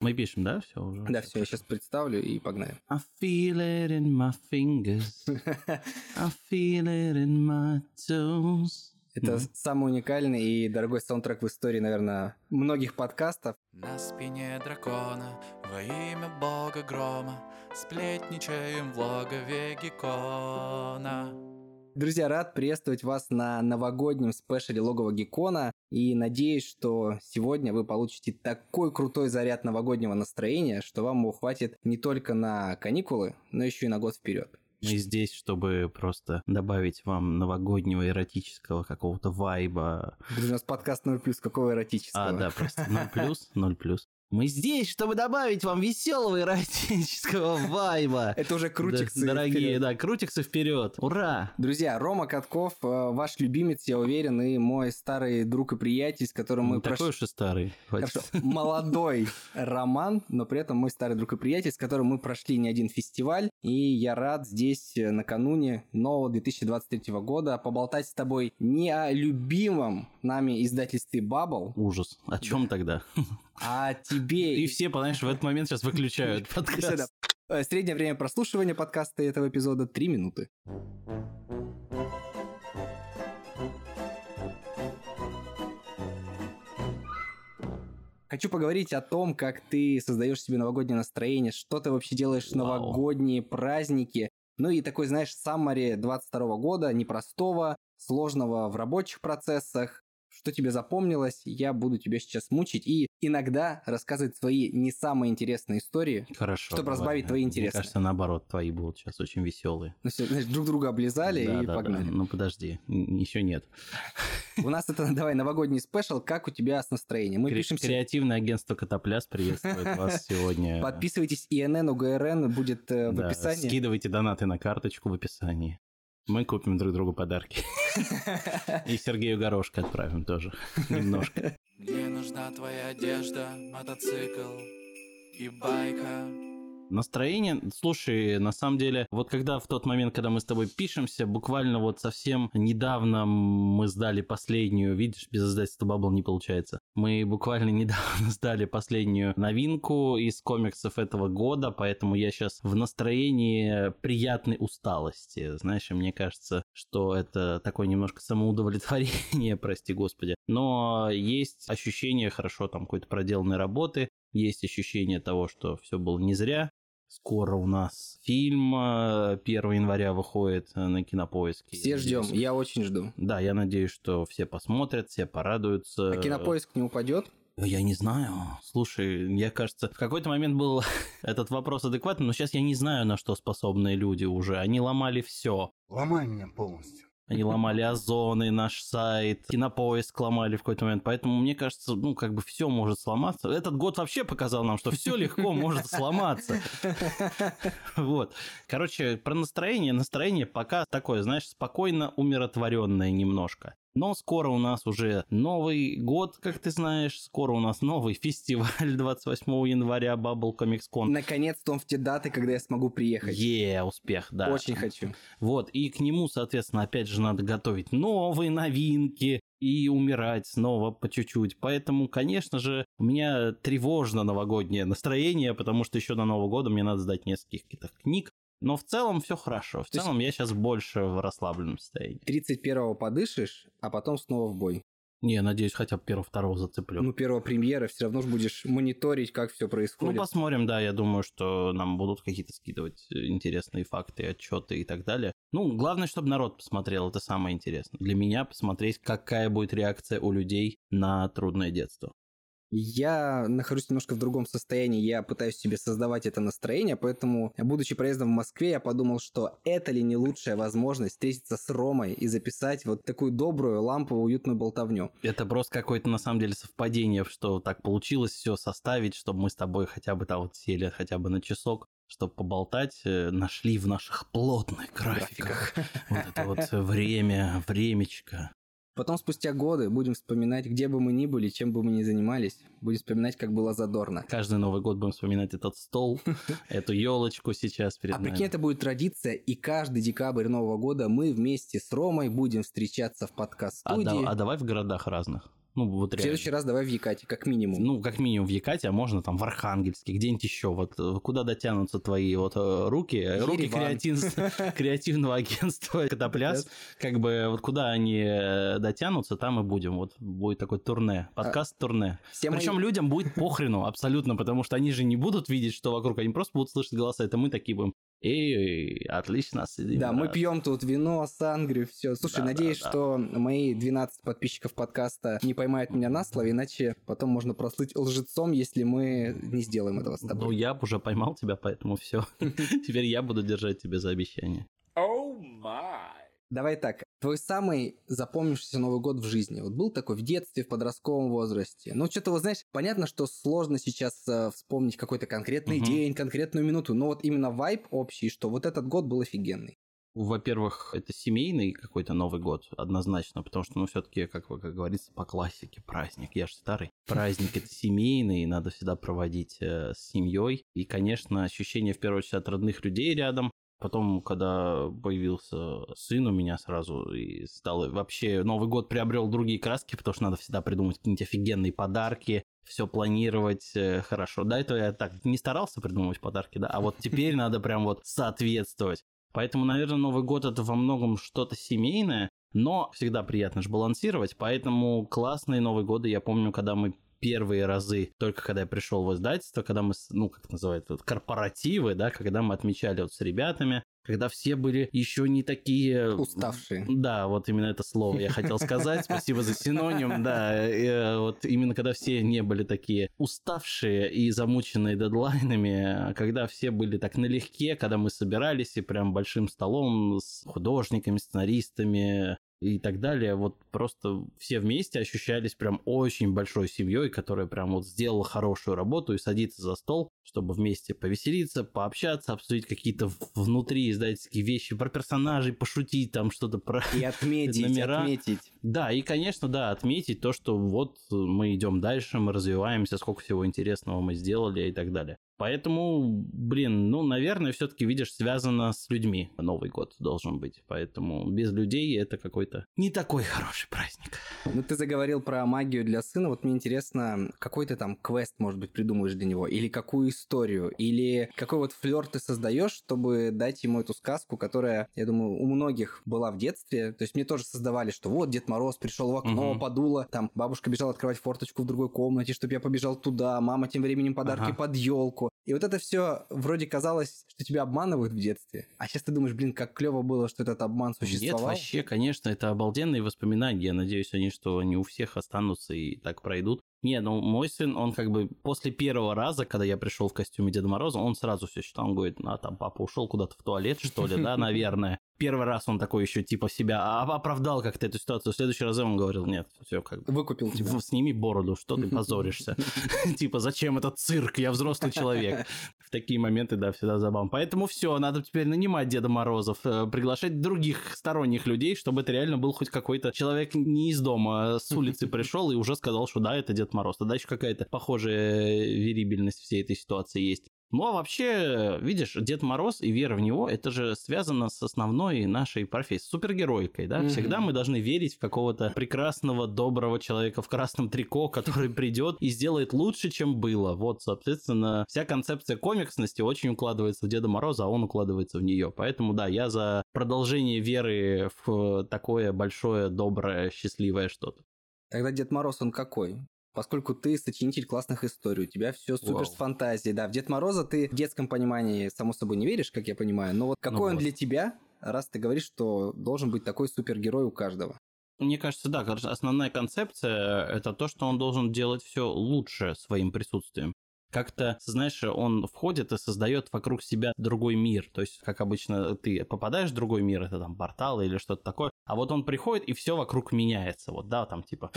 Мы пишем, да, все уже? Да, все, я сейчас представлю и погнали. I feel it in my fingers. I feel it in my toes. Это Мгм. самый уникальный и дорогой саундтрек в истории, наверное, многих подкастов. На спине дракона во имя бога грома Сплетничаем в логове Геккона Друзья, рад приветствовать вас на новогоднем спешле Логово Геккона и надеюсь, что сегодня вы получите такой крутой заряд новогоднего настроения, что вам его хватит не только на каникулы, но еще и на год вперед. Мы здесь, чтобы просто добавить вам новогоднего эротического какого-то вайба. У нас подкаст 0+, какого эротического. А, да, просто 0 плюс, 0 плюс. Мы здесь, чтобы добавить вам веселого эротического вайба. Это уже крутиксы. Дорогие, вперед. да, крутиксы вперед. Ура! Друзья, Рома Катков, э, ваш любимец, я уверен, и мой старый друг и приятель, с которым мы Не такой прошли... уж и старый. Хорошо, молодой роман, но при этом мой старый друг и приятель, с которым мы прошли не один фестиваль, и я рад здесь э, накануне нового 2023 года поболтать с тобой не о любимом нами издательстве Bubble, Ужас. О чем тогда? а тебе... И все, понимаешь, в этот момент сейчас выключают подкаст. Э, Среднее время прослушивания подкаста этого эпизода 3 минуты. Хочу поговорить о том, как ты создаешь себе новогоднее настроение, что ты вообще делаешь в новогодние праздники. Ну и такой, знаешь, саммари 22 года, непростого, сложного в рабочих процессах. Что тебе запомнилось, я буду тебя сейчас мучить и иногда рассказывать свои не самые интересные истории, Хорошо. Чтобы давай. разбавить твои Мне интересы. кажется, наоборот, твои будут сейчас очень веселые. Ну все, знаешь, друг друга облизали Да, и да, да. погнали. Ну подожди, еще нет. У нас это, давай, новогодний спешл, как у тебя с настроением. Мы Кре- пишемся, Креативное агентство Котопляс приветствует вас сегодня. подписывайтесь, ИНН, УГРН будет э, в Да, описании. Скидывайте донаты на карточку в описании. Мы купим друг другу подарки. И Сергею Горошко отправим тоже. Немножко. Мне нужна твоя одежда, мотоцикл и байка Настроение, слушай, на самом деле, вот когда в тот момент, когда мы с тобой пишемся, буквально вот совсем недавно мы сдали последнюю, видишь, без издательства Bubble не получается. Мы буквально недавно сдали последнюю новинку из комиксов этого года, поэтому я сейчас в настроении приятной усталости. Знаешь, мне кажется, что это такое немножко самоудовлетворение, прости господи. Но есть ощущение хорошо там какой-то проделанной работы, есть ощущение того, что все было не зря. Скоро у нас фильм э, 1 января выходит э, на кинопоиске. Все ждем, я очень жду. Да, я надеюсь, что все посмотрят, все порадуются. А кинопоиск не упадет? Я не знаю. Слушай, я кажется, в какой-то момент был этот вопрос адекватный, но сейчас я не знаю, на что способны люди уже. Они ломали все. Ломай меня полностью. Они ломали озоны, наш сайт, кинопоиск ломали в какой-то момент. Поэтому мне кажется, ну, как бы все может сломаться. Этот год вообще показал нам, что все легко может сломаться. Вот. Короче, про настроение. Настроение пока такое, знаешь, спокойно умиротворенное немножко. Но скоро у нас уже Новый год, как ты знаешь, скоро у нас новый фестиваль 28 января Bubble Comics Con. Наконец-то он в те даты, когда я смогу приехать. Е, успех, да. Очень хочу. Вот, и к нему, соответственно, опять же надо готовить новые новинки и умирать снова по чуть-чуть. Поэтому, конечно же, у меня тревожно новогоднее настроение, потому что еще до Нового года мне надо сдать нескольких каких-то книг. Но в целом все хорошо. В То есть- целом я сейчас больше в расслабленном состоянии. 31-го подышишь, а потом снова в бой. Не, надеюсь, хотя бы первого-второго зацеплю. Ну, первого премьера, все равно же будешь мониторить, как все Ну, происходит. посмотрим, да, я думаю, что нам будут какие-то скидывать э, интересные факты, отчеты и так далее. Ну, главное, чтобы народ посмотрел, это самое интересное. Для меня посмотреть, какая будет реакция у людей на трудное детство. Я нахожусь немножко в другом состоянии, я пытаюсь себе создавать это настроение, поэтому, будучи проездом в Москве, я подумал, что это ли не лучшая возможность встретиться с Ромой и записать вот такую добрую, ламповую, уютную болтовню. Это просто какое-то, на самом деле, совпадение, что так получилось все составить, чтобы мы с тобой хотя бы там вот сели хотя бы на часок, чтобы поболтать, э, нашли в наших плотных графиках вот это вот время, времечко. Потом, спустя годы, будем вспоминать, где бы мы ни были, чем бы мы ни занимались, будем вспоминать, как было задорно. Каждый Новый год будем вспоминать этот стол, эту елочку сейчас перед А прикинь, это будет традиция, и каждый декабрь Нового года мы вместе с Ромой будем встречаться в А, подкаст-студии. да- а давай в городах разных. Ну, вот В реально. следующий раз давай в Якате, как минимум. Ну, как минимум в Якате, а можно там в Архангельске, где-нибудь еще. Вот э, куда дотянутся твои вот э, руки, э, руки Ереван. креатив- креативного агентства Котопляс, как бы вот куда они э, дотянутся, там и будем. Вот будет такой турне, подкаст-турне. Все мои- Причем людям будет похрену абсолютно, потому что они же не будут видеть, что вокруг, они просто будут слышать голоса. Это мы такие будем. Эй, отлично сидим. Да, мы брат». пьем тут вино, сангрию, все. Слушай, Да, надеюсь, да, да. что мои 12 подписчиков подкаста не поймают меня на слове, иначе потом можно прослыть лжецом, если мы не сделаем этого с Ну, тобой. я б уже поймал тебя, поэтому все. Теперь я буду держать тебе за обещание. Давай так, твой самый запомнившийся Новый год в жизни, вот был такой в детстве, в подростковом возрасте? Ну, что-то, вот знаешь, понятно, что сложно сейчас э, вспомнить какой-то конкретный Мгм. день, конкретную минуту, но вот именно вайб общий, что вот этот год был офигенный. Во-первых, это семейный какой-то Новый год, однозначно, потому что, ну, все-таки, как, как говорится, по классике, праздник. Я же старый. Праздник это семейный, надо всегда проводить э, с семьей. И, конечно, ощущение, в первую очередь, от родных людей рядом. Потом, когда появился сын у меня сразу, и стал вообще Новый год приобрел другие краски, потому что надо всегда придумать какие-нибудь офигенные подарки, все планировать э, хорошо. До этого я так не старался придумывать подарки, да, а вот теперь надо прям вот соответствовать. Поэтому, наверное, Новый год это во многом что-то семейное, но всегда приятно же балансировать. Поэтому классные Новые годы, я помню, когда мы первые разы, только когда я пришел в издательство, когда мы, ну, как называют, вот, корпоративы, да, когда мы отмечали вот с ребятами, когда все были еще не такие... Уставшие. Да, вот именно это слово я хотел сказать. Спасибо за синоним. Да, э, вот именно когда все не были такие уставшие и замученные дедлайнами, когда все были так налегке, когда мы собирались и прям большим столом с художниками, сценаристами и так далее, вот просто все вместе ощущались прям очень большой семьей, которая прям вот сделала хорошую работу и садится за стол, чтобы вместе повеселиться, пообщаться, обсудить какие-то внутри издательские вещи про персонажей, пошутить там что-то про... И отметить, Номера. отметить. Да, и, конечно, да, отметить то, что вот мы идем дальше, мы развиваемся, сколько всего интересного мы сделали и так далее. Поэтому, блин, ну, наверное, все-таки, видишь, связано с людьми. Новый год должен быть. Поэтому без людей это какой-то не такой хороший праздник. Ну, ты заговорил про магию для сына. Вот мне интересно, какой ты там квест, может быть, придумаешь для него? Или какую историю? Или какой вот флер ты создаешь, чтобы дать ему эту сказку, которая, я думаю, у многих была в детстве. То есть мне тоже создавали, что вот Дед Мороз пришел в окно, Мгм. подуло, там бабушка бежала открывать форточку в другой комнате, чтобы я побежал туда, мама тем временем подарки Ага. под елку. И вот это все вроде казалось, что тебя обманывают в детстве. А сейчас ты думаешь, блин, как клево было, что этот обман существовал. Нет, вообще, конечно, это обалденные воспоминания. Я надеюсь, они, что они у всех останутся и так пройдут. Не, ну мой сын, он как бы после первого раза, когда я пришел в костюме Деда Мороза, он сразу все считал, он говорит, а там папа ушел куда-то в туалет, что ли, да, наверное. Первый раз он такой еще типа себя а, оправдал как-то эту ситуацию. В следующий раз он говорил, нет, все как бы. Выкупил тебя. «В- Сними бороду, что ты позоришься? Типа, зачем этот цирк? Я взрослый человек. В такие моменты, да, всегда забавно. Поэтому все, надо теперь нанимать Деда Морозов, э, приглашать других сторонних людей, чтобы это реально был хоть какой-то человек не из дома, а с улицы пришел и уже сказал, что да, это Дед Мороз. Тогда еще какая-то похожая верибельность всей этой ситуации есть. Ну а вообще, видишь, Дед Мороз и вера в него, это же связано с основной нашей профессией, с супергероикой, да? Мгм. Всегда мы должны верить в какого-то прекрасного, доброго человека в красном трико, который придет и сделает лучше, чем было. Вот, соответственно, вся концепция комиксности очень укладывается в Деда Мороза, а он укладывается в нее. Поэтому, да, я за продолжение веры в такое большое, доброе, счастливое что-то. Тогда Дед Мороз, он какой? Поскольку ты сочинитель классных историй, у тебя все супер Вау. с фантазией. Да, в Дед Мороза ты в детском понимании, само собой, не веришь, как я понимаю. Но вот какой он вот. для тебя, раз ты говоришь, что должен быть такой супергерой у каждого? Мне кажется, да, основная концепция это то, что он должен делать все лучше своим присутствием. Как-то, знаешь, он входит и создает вокруг себя другой мир. То есть, как обычно, ты попадаешь в другой мир, это там портал или что-то такое, а вот он приходит, и все вокруг меняется. Вот, да, там типа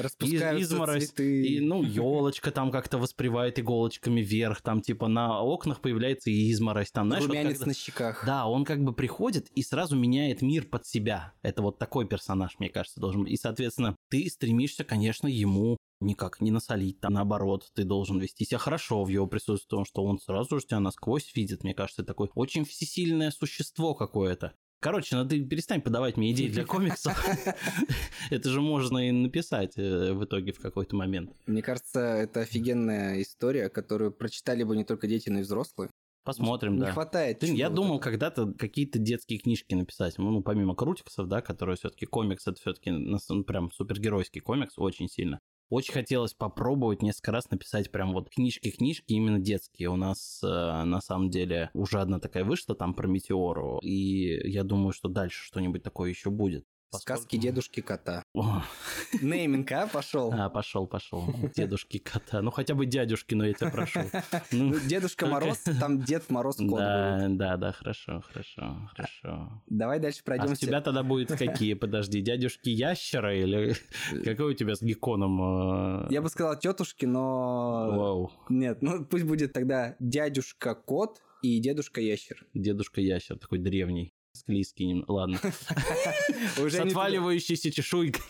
изморозь, цветы. и, ну, елочка там как-то воспривает иголочками вверх, там типа на окнах появляется изморозь, там, знаешь, вот Румянец когда- на щеках. да, он как бы приходит и сразу меняет мир под себя. Это вот такой персонаж, мне кажется, должен быть. И, соответственно, ты стремишься, конечно, ему никак не насолить, там, наоборот, ты должен вести себя хорошо в его присутствии, потому что он сразу же тебя насквозь видит, мне кажется, такое очень всесильное существо какое-то. Короче, ну ты перестань подавать мне идеи для комиксов. Это же можно и написать э, в итоге в какой-то момент. Мне кажется, это офигенная история, которую прочитали бы не только дети, но и взрослые. Посмотрим, Не да. хватает. Блин, я чего-то. думал когда-то какие-то детские книжки написать. Ну, помимо крутиксов, да, которые все-таки комикс, это все-таки прям супергеройский комикс очень сильно. Очень хотелось попробовать несколько раз написать прям вот книжки-книжки именно детские. У нас э, на самом деле уже одна такая вышла там про метеору, и я думаю, что дальше что-нибудь такое еще будет. Сказки Поскольку- дедушки кота. О, Нейминг, а, пошел. А, пошел, пошел. Дедушки кота. Ну, хотя бы дядюшки, но я тебя прошу. Ну, Дедушка. Мороз, там Дед Мороз кот будет. Да, да, да, хорошо, хорошо, хорошо. Давай дальше А пройдемся. у тебя тогда будет какие? Подожди, дядюшки ящера или какой у тебя с гекконом? э, Я бы сказал тетушки, но... Вау, Нет, ну пусть будет тогда дядюшка кот и дедушка ящер. дедушка ящер такой древний. Склизкий, нем- ладно. С отваливающейся чешуйкой.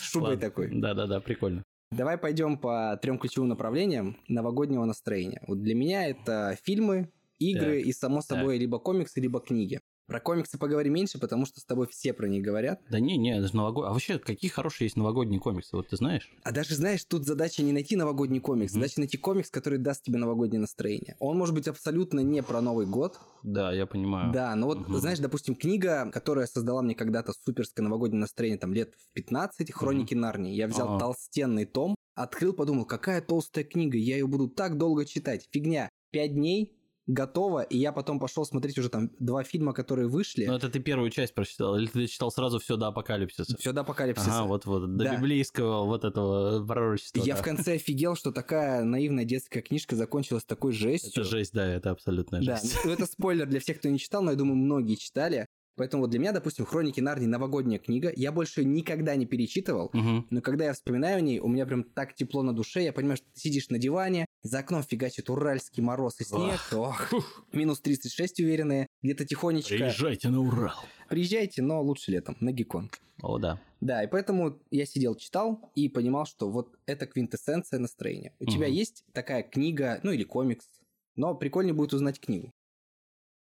шубой такой. Да-да-да, прикольно. Давай пойдем по трем ключевым направлениям новогоднего настроения. Вот для меня это фильмы, игры Так, и, само собой, либо комиксы, либо книги. Про комиксы поговорим меньше, потому что с тобой все про них говорят. Да не, не, это же новогодний. А вообще, какие хорошие есть новогодние комиксы, вот ты знаешь? А даже, знаешь, тут задача не найти новогодний комикс, Мгм. задача найти комикс, который даст тебе новогоднее настроение. Он может быть абсолютно не про Новый год, Да, я понимаю. Да, но вот, Мгм. знаешь, допустим, книга, которая создала мне когда-то суперское новогоднее настроение, там, лет в 15, «Хроники Нарнии». Я взял Ага. толстенный том, открыл, подумал, какая толстая книга, я ее буду так долго читать. Фигня. Пять дней, готово, и я потом пошел смотреть уже там два фильма, которые вышли. Ну, это ты первую часть прочитал, или ты читал сразу все до апокалипсиса? Все до апокалипсиса. Ага, вот-вот, до Да. библейского вот этого пророчества. Я да. в конце офигел, что такая наивная детская книжка закончилась такой жестью. Это жесть, да, это абсолютная Да, жесть. ну это спойлер для всех, кто не читал, но я думаю, многие читали. Поэтому вот для меня, допустим, «Хроники Нарнии» новогодняя книга. Я больше никогда не перечитывал. Мгм. Но когда я вспоминаю о ней, у меня прям так тепло на душе. Я понимаю, что ты сидишь на диване, за окном фигачит уральский мороз и снег. Ох, минус 36 уверенные. Где-то тихонечко. Приезжайте на Урал. Приезжайте, но лучше летом, на Гекон. О, да. Да, и поэтому я сидел, читал и понимал, что вот это квинтэссенция настроения. У тебя Мгм. есть такая книга, ну или комикс, но прикольнее будет узнать книгу.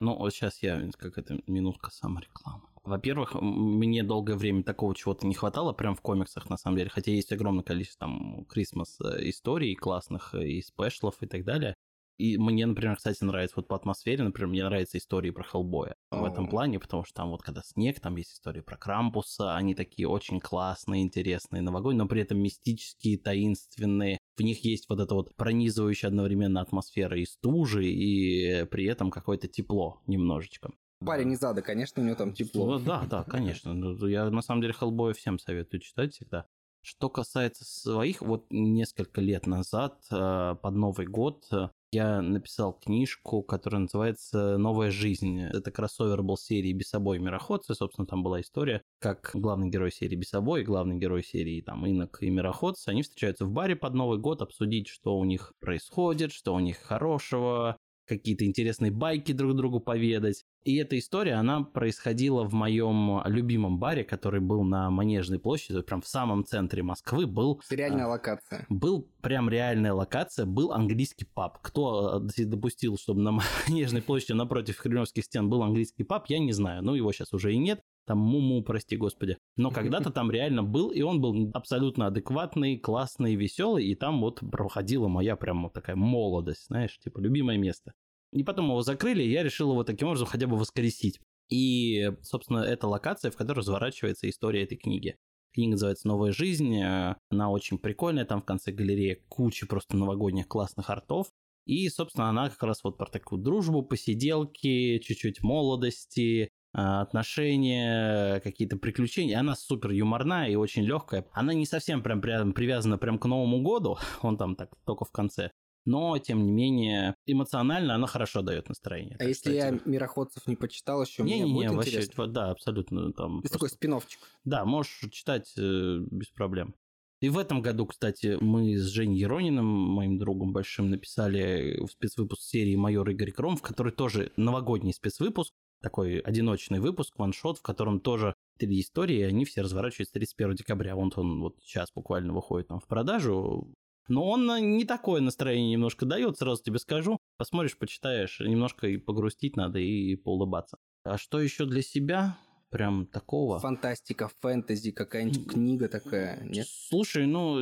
Ну, вот сейчас я, как это, минутка саморекламы. Во-первых, мне долгое время такого чего-то не хватало прям в комиксах, на самом деле, хотя есть огромное количество там Крисмас историй классных э, и спешлов и так далее. И мне, например, кстати, нравится вот по атмосфере, например, мне нравятся истории про Хеллбоя в этом плане, потому что там вот когда снег, там есть истории про Крампуса, они такие очень классные, интересные, новогодние, но при этом мистические, таинственные. В них есть вот эта вот пронизывающая одновременно атмосфера и стужи, и при этом какое-то тепло немножечко. Парень из ада, конечно, у него там тепло. Ну, да, да, конечно. Ну, Я на самом деле Хеллбоя всем советую читать всегда. Что касается своих, вот несколько лет назад, э, под Новый год, э, я написал книжку, которая называется «Новая жизнь». Это кроссовер был серии «Бесобой Мироходцы». Собственно, там была история, как главный герой серии «Бесобой» и главный герой серии там «Инок» и «Мироходцы», они встречаются в баре под Новый год, обсудить, что у них происходит, что у них хорошего, какие-то интересные байки друг другу поведать. И эта история, она происходила в моем любимом баре, который был на Манежной площади, прям в самом центре Москвы, был Реальная а, локация. был прям реальная локация, был английский паб. Кто э, допустил, чтобы на Манежной площади напротив Кремлевских стен был английский паб, я не знаю. Ну, его сейчас уже и нет. Там муму, прости господи. Но когда-то там реально был, и он был абсолютно адекватный, классный, веселый, и там вот проходила моя прям вот такая молодость, знаешь, типа любимое место. И потом его закрыли, и я решил его таким образом хотя бы воскресить. И, собственно, это локация, в которой разворачивается история этой книги. Книга называется «Новая жизнь». э, Она очень прикольная. Там в конце галереи куча просто новогодних классных артов. И, собственно, она как раз вот про такую дружбу, посиделки, чуть-чуть молодости, отношения, какие-то приключения. Она супер юморная и очень легкая. Она не совсем прям прям привязана прям к Новому году. Он там так только в конце. Но, тем не менее, эмоционально она хорошо дает настроение. А если я тебе- «Мироходцев» не почитал еще, мне Не-не-не, будет вообще, интересно? да, абсолютно там. Это такой просто- спин Да, можешь читать э, без проблем. И в этом году, кстати, мы с Женей Ерониным, моим другом большим, написали спецвыпуск серии «Майор Игорь Кром», в который тоже новогодний спецвыпуск, такой одиночный выпуск, ваншот, в котором тоже три истории, и они все разворачиваются 31 декабря. Вот он вот сейчас буквально выходит там в продажу. Но он э, не такое настроение немножко дает, сразу тебе скажу. Посмотришь, почитаешь, немножко и погрустить надо, и поулыбаться. А что еще для себя? Прям такого. Фантастика, фэнтези, какая-нибудь книга такая, нет? Слушай, ну,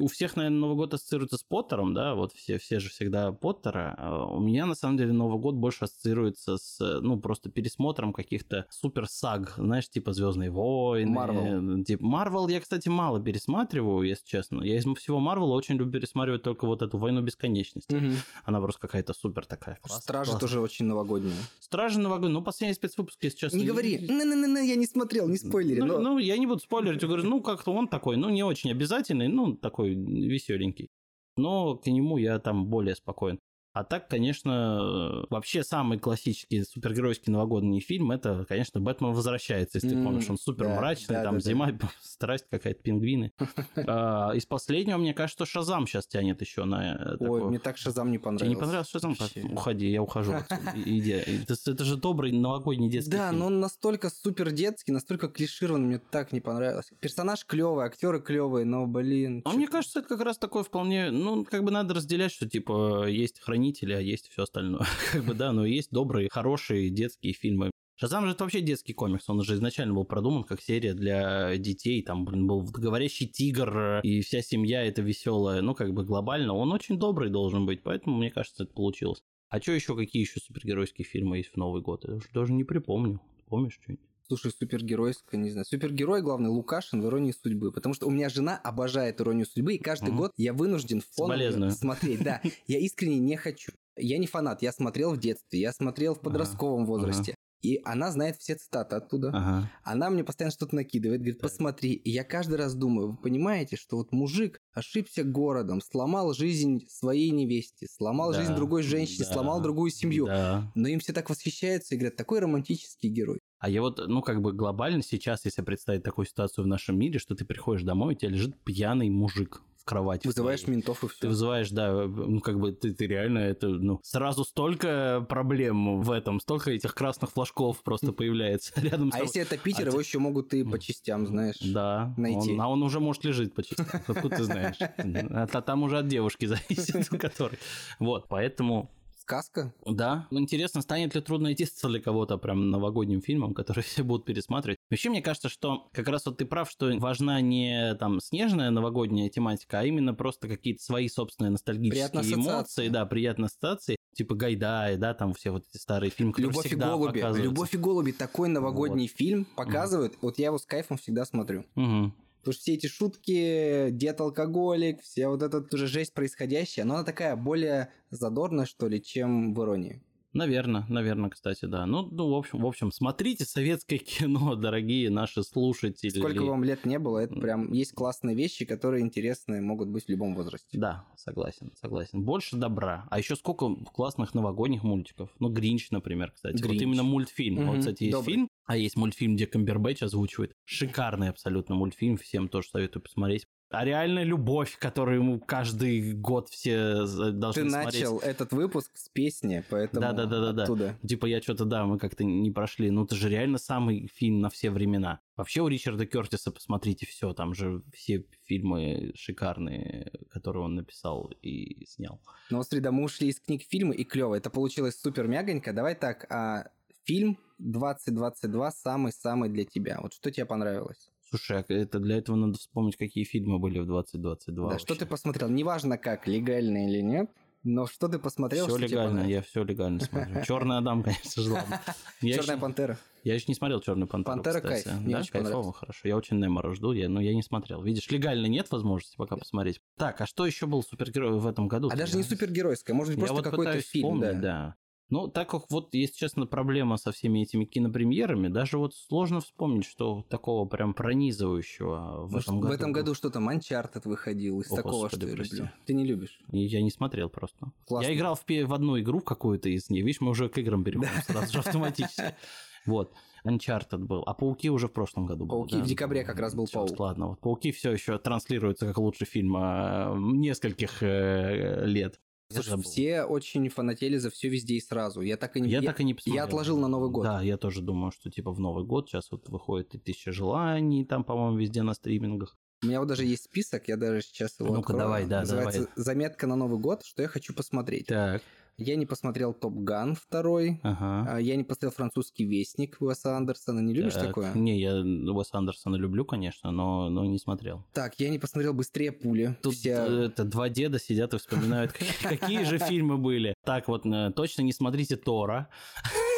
у всех, наверное, Новый год ассоциируется с Поттером, да, вот все, все же всегда Поттера. А У меня, на самом деле, Новый год больше ассоциируется с, ну, просто пересмотром каких-то супер саг, знаешь, типа Звездные войны. Марвел. Типа Марвел я, кстати, мало пересматриваю, если честно. Я из всего Марвела очень люблю пересматривать только вот эту Войну бесконечности. Мгм. Она просто какая-то супер такая. классная, Стражи классная. тоже очень новогодние. Стражи Новогодний, ну, последний спецвыпуск, если честно. Не говори, на-на-на, я не смотрел, не спойлери, Ну, но... ну, я не буду спойлерить, я говорю, ну, как-то он такой, ну, не очень обязательный, ну, такой веселенький. Но к нему я там более спокоен. А так, конечно, э, вообще самый классический супергеройский новогодний фильм это, конечно, Бэтмен возвращается, если ты М, помнишь, он супер да, мрачный, да, там да, да. зима, страсть какая-то, пингвины. А, Из последнего, мне кажется, что Шазам сейчас тянет еще на э, Ой, такое. мне так Шазам не понравился. Тебе не понравился Шазам? Вообще. Уходи, я ухожу. Иди. Это, это же добрый новогодний детский Да, фильм. но он настолько супер детский, настолько клишированный, мне так не понравилось. Персонаж клевый, актеры клевые, но, блин... А мне кажется, это как раз такой вполне, ну, как бы надо разделять, что, типа, есть хранители, а есть все остальное. Как бы, да, но есть добрые, хорошие детские фильмы. Шазам же это вообще детский комикс, он уже изначально был продуман как серия для детей, там, блин, был говорящий тигр, и вся семья это веселая, ну, как бы глобально, он очень добрый должен быть, поэтому, мне кажется, это получилось. А что еще, какие еще супергеройские фильмы есть в Новый год? Я даже не припомню. Помнишь что-нибудь? Слушай, супергеройская, не знаю. Супергерой, главный, Лукашин в «Иронии судьбы». Потому что у меня жена обожает «Иронию судьбы», и каждый Мгм. год я вынужден Соболезную. смотреть. Да, я искренне не хочу. Я не фанат, я смотрел в детстве, я смотрел в подростковом возрасте. И она знает все цитаты оттуда. Ага. Она мне постоянно что-то накидывает, говорит, посмотри. И я каждый раз думаю, вы понимаете, что вот мужик ошибся городом, сломал жизнь своей невесте, сломал Да, жизнь другой женщине, да, сломал другую семью. Да. Но им все так восхищаются и говорят, такой романтический герой. А я вот, ну, как бы глобально сейчас, если представить такую ситуацию в нашем мире, что ты приходишь домой, у тебя лежит пьяный мужик в кровати. Вызываешь твоей. ментов и Ты все. вызываешь, да, ну, как бы ты, ты реально это, ну, сразу столько проблем в этом, столько этих красных флажков просто появляется рядом с А если это Питер, А его ты- еще могут и по частям, знаешь. Да, найти. а он уже может лежит почти. Откуда ты знаешь? А та- там уже от девушки зависит, у которой. Вот, поэтому Сказка? да. Интересно, станет ли трудно идти для кого-то прям новогодним фильмом, который все будут пересматривать. Вообще, мне кажется, что как раз вот ты прав, что важна не там снежная новогодняя тематика, а именно просто какие-то свои собственные ностальгические эмоции, да, приятные ассоциации, типа Гайдай, да, там все вот эти старые фильмы, которые Любовь и всегда голуби. показываются. Любовь и голуби. Такой новогодний фильм показывают. Вот я его с кайфом всегда смотрю. Мгм. Потому что все эти шутки, дед алкоголик, вся вот эта уже жесть происходящая, но она такая более задорная, что ли, чем в иронии. Наверное, наверное, кстати, да. Ну, ну, в общем, в общем, смотрите советское кино, дорогие наши слушатели. Сколько вам лет не было, это прям есть классные вещи, которые интересные могут быть в любом возрасте. Да, согласен, согласен. Больше добра. А еще сколько классных новогодних мультиков. Ну, Гринч, например, кстати. Вот Гринч. именно мультфильм. Мгм, Вот, кстати, есть добрый. фильм, а есть мультфильм, где Камбербэтч озвучивает. Шикарный абсолютно мультфильм, всем тоже советую посмотреть. А реальная любовь, которую ему каждый год все з- должны Ты смотреть. начал этот выпуск с песни, поэтому Да-да-да-да-да. оттуда. Типа я что-то, да, мы как-то не прошли. Ну, это же реально самый фильм на все времена. Вообще у Ричарда Кертиса посмотрите все, там же все фильмы шикарные, которые он написал и снял. Вот смотри, да, мы ушли из книг фильмы, и клево. Это получилось супер мягонько. Давай так, а фильм 2022 самый-самый для тебя. Вот что тебе понравилось? Слушай, а это для этого надо вспомнить, какие фильмы были в 2022 да, что ты посмотрел? Неважно как, легально или нет, но что ты посмотрел, Все легально, я все легально смотрю. Черный Адам, конечно же, ладно. Черная пантера. Я еще не смотрел Черную пантеру. «Пантера» кайф, да, кайфово, хорошо. Я очень Немора жду, я, но я не смотрел. Видишь, легально нет возможности пока посмотреть. Так, а что еще был супергерой в этом году? А даже не супергеройская, может быть, просто какой-то фильм, да. Ну, так как вот, если честно, проблема со всеми этими кинопремьерами, даже вот сложно вспомнить, что такого прям пронизывающего в Ну, этом в году. этом было. году что-то Манчартед выходил из О, такого, Господи, что я прости. люблю. Ты не любишь? Я не смотрел просто. Классно. Я играл в, в одну игру в какую-то из них. Видишь, мы уже к играм переходим сразу же автоматически. Вот. Uncharted был. А Пауки уже в прошлом году были, «Пауки» да? в декабре как раз был Чёрт, «Паук». Ладно, вот Пауки все еще транслируются как лучший фильм а, нескольких э, лет. Я Слушай, все очень фанатели за все везде и сразу. Я так и не... Я, так и не посмотрел. я отложил на Новый год. Да, я тоже думаю, что типа в Новый год сейчас вот выходит и «Тысяча желаний», там, по-моему, везде на стримингах. У меня вот даже есть список, я даже сейчас его Ну-ка, открою. давай, да, Называется давай. «Заметка на Новый год», что я хочу посмотреть. Так. Я не посмотрел Топ Ган второй. Ага. А, Я не посмотрел французский вестник Уэса Андерсона. Не любишь Так, такое? Не, я Уэса Андерсона люблю, конечно, но, но не смотрел. Так, я не посмотрел быстрее пули. Тут Все- э, это два деда сидят и вспоминают, какие- же фильмы были. Так вот, э, точно не смотрите Тора.